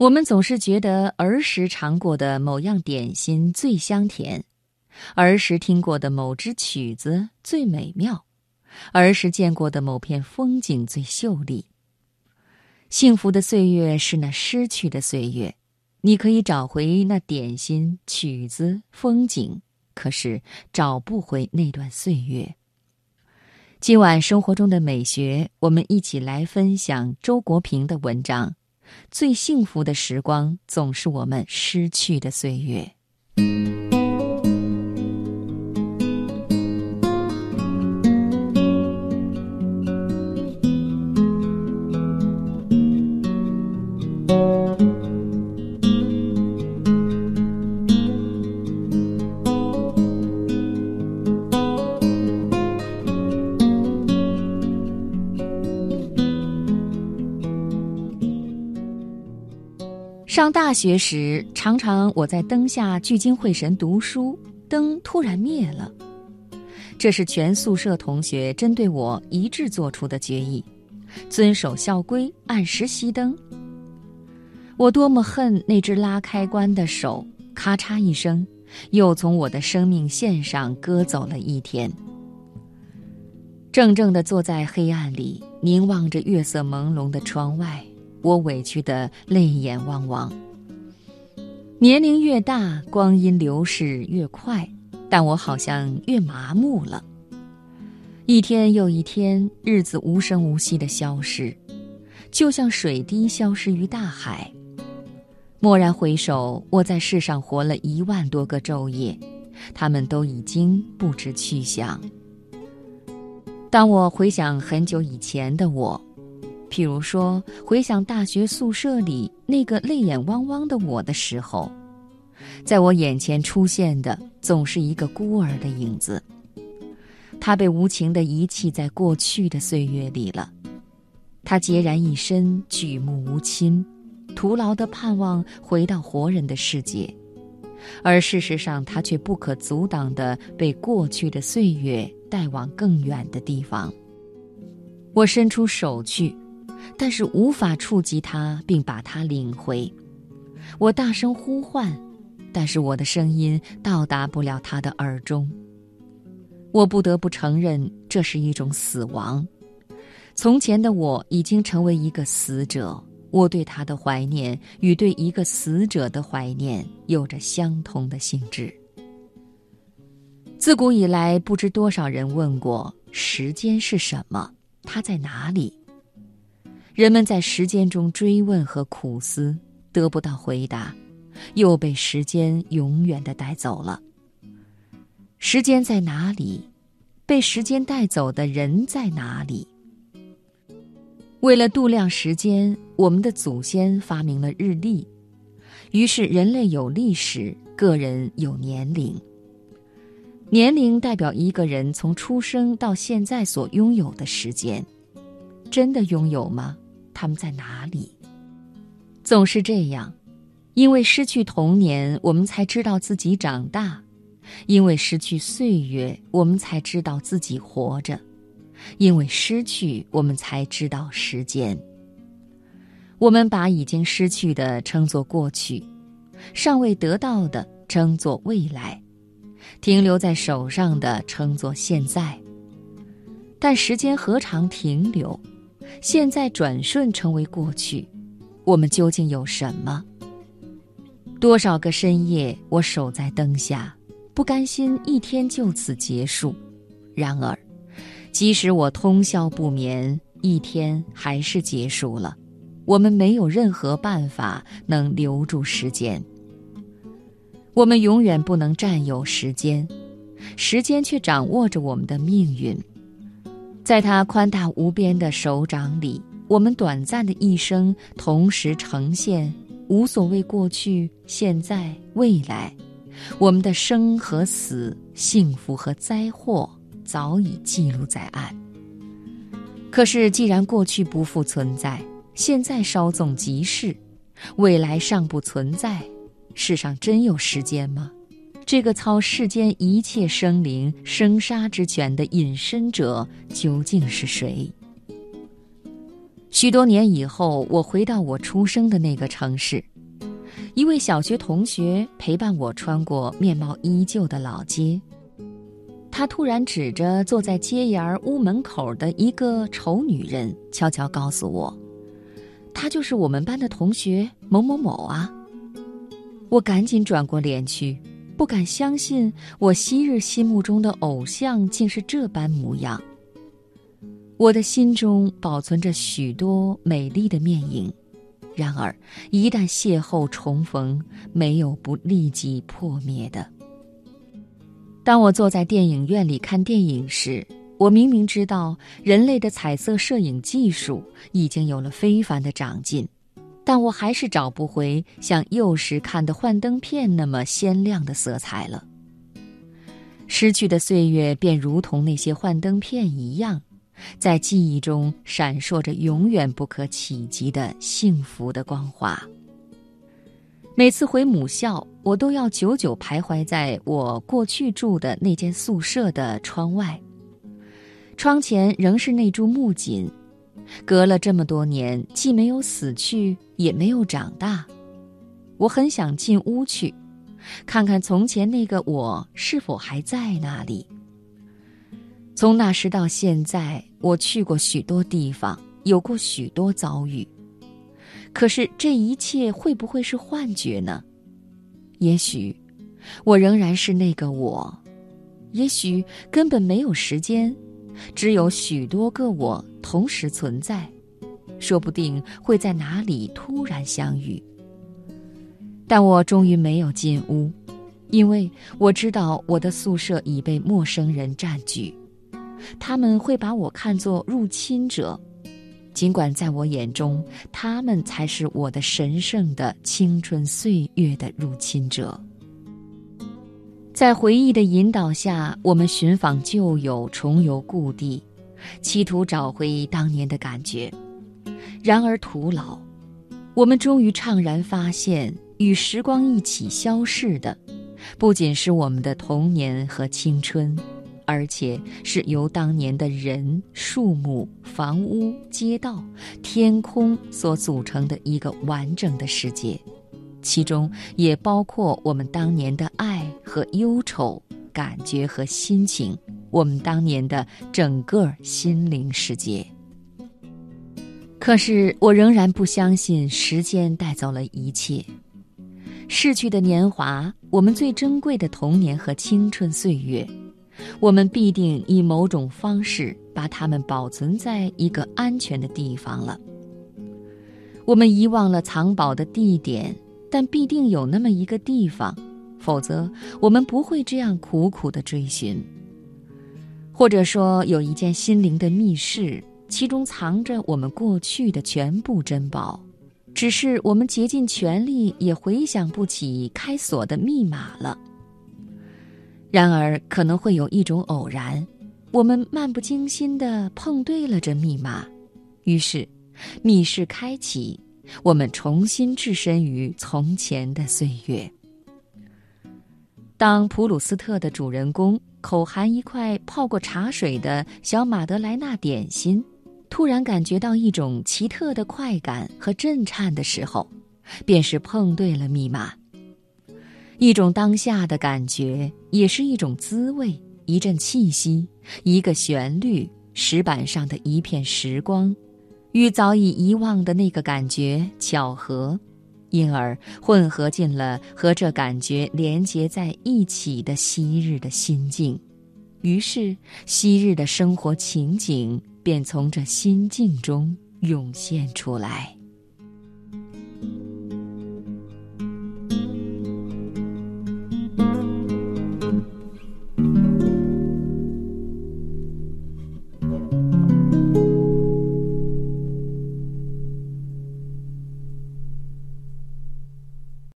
我们总是觉得儿时尝过的某样点心最香甜，儿时听过的某支曲子最美妙，儿时见过的某片风景最秀丽。幸福的岁月是那失去的岁月，你可以找回那点心、曲子、风景，可是找不回那段岁月。今晚生活中的美学，我们一起来分享周国平的文章。最幸福的时光，总是我们失去的岁月。上大学时，常常我在灯下聚精会神读书，灯突然灭了。这是全宿舍同学针对我一致做出的决议：遵守校规，按时熄灯。我多么恨那只拉开关的手，咔嚓一声，又从我的生命线上割走了一天。怔怔地坐在黑暗里，凝望着月色朦胧的窗外。我委屈的泪眼汪汪。年龄越大，光阴流逝越快，但我好像越麻木了。一天又一天，日子无声无息的消失，就像水滴消失于大海。蓦然回首，我在世上活了一万多个昼夜，他们都已经不知去向。当我回想很久以前的我。譬如说，回想大学宿舍里那个泪眼汪汪的我的时候，在我眼前出现的总是一个孤儿的影子。他被无情地遗弃在过去的岁月里了，他孑然一身，举目无亲，徒劳地盼望回到活人的世界，而事实上，他却不可阻挡地被过去的岁月带往更远的地方。我伸出手去。但是无法触及他，并把他领回。我大声呼唤，但是我的声音到达不了他的耳中。我不得不承认，这是一种死亡。从前的我已经成为一个死者，我对他的怀念与对一个死者的怀念有着相同的性质。自古以来，不知多少人问过：时间是什么？它在哪里？人们在时间中追问和苦思，得不到回答，又被时间永远的带走了。时间在哪里？被时间带走的人在哪里？为了度量时间，我们的祖先发明了日历，于是人类有历史，个人有年龄。年龄代表一个人从出生到现在所拥有的时间，真的拥有吗？他们在哪里？总是这样，因为失去童年，我们才知道自己长大；因为失去岁月，我们才知道自己活着；因为失去，我们才知道时间。我们把已经失去的称作过去，尚未得到的称作未来，停留在手上的称作现在。但时间何尝停留？现在转瞬成为过去，我们究竟有什么？多少个深夜，我守在灯下，不甘心一天就此结束。然而，即使我通宵不眠，一天还是结束了。我们没有任何办法能留住时间。我们永远不能占有时间，时间却掌握着我们的命运。在他宽大无边的手掌里，我们短暂的一生同时呈现，无所谓过去、现在、未来，我们的生和死、幸福和灾祸早已记录在案。可是，既然过去不复存在，现在稍纵即逝，未来尚不存在，世上真有时间吗？这个操世间一切生灵生杀之权的隐身者究竟是谁？许多年以后，我回到我出生的那个城市，一位小学同学陪伴我穿过面貌依旧的老街。他突然指着坐在街沿屋门口的一个丑女人，悄悄告诉我：“她就是我们班的同学某某某啊。”我赶紧转过脸去，不敢相信我昔日心目中的偶像竟是这般模样。我的心中保存着许多美丽的面影，然而一旦邂逅重逢，没有不立即破灭的。当我坐在电影院里看电影时，我明明知道人类的彩色摄影技术已经有了非凡的长进。但我还是找不回像幼时看的幻灯片那么鲜亮的色彩了。失去的岁月便如同那些幻灯片一样，在记忆中闪烁着永远不可企及的幸福的光华。每次回母校，我都要久久徘徊在我过去住的那间宿舍的窗外，窗前仍是那株木槿。隔了这么多年，既没有死去，也没有长大。我很想进屋去，看看从前那个我是否还在那里。从那时到现在，我去过许多地方，有过许多遭遇。可是这一切会不会是幻觉呢？也许，我仍然是那个我；也许根本没有时间。只有许多个我同时存在，说不定会在哪里突然相遇。但我终于没有进屋，因为我知道我的宿舍已被陌生人占据，他们会把我看作入侵者，尽管在我眼中，他们才是我的神圣的青春岁月的入侵者。在回忆的引导下，我们寻访旧友，重游故地，企图找回当年的感觉。然而徒劳，我们终于怅然发现，与时光一起消逝的，不仅是我们的童年和青春，而且是由当年的人、树木、房屋、街道、天空所组成的一个完整的世界。其中也包括我们当年的爱和忧愁、感觉和心情，我们当年的整个心灵世界。可是我仍然不相信时间带走了一切，逝去的年华，我们最珍贵的童年和青春岁月，我们必定以某种方式把它们保存在一个安全的地方了。我们遗忘了藏宝的地点。但必定有那么一个地方，否则我们不会这样苦苦的追寻。或者说，有一件心灵的密室，其中藏着我们过去的全部珍宝，只是我们竭尽全力也回想不起开锁的密码了。然而，可能会有一种偶然，我们漫不经心地碰对了这密码，于是，密室开启。我们重新置身于从前的岁月。当普鲁斯特的主人公口含一块泡过茶水的小马德莱纳点心，突然感觉到一种奇特的快感和震颤的时候，便是碰对了密码。一种当下的感觉，也是一种滋味，一阵气息，一个旋律，石板上的一片时光。与早已遗忘的那个感觉巧合，因而混合进了和这感觉连结在一起的昔日的心境，于是昔日的生活情景便从这心境中涌现出来。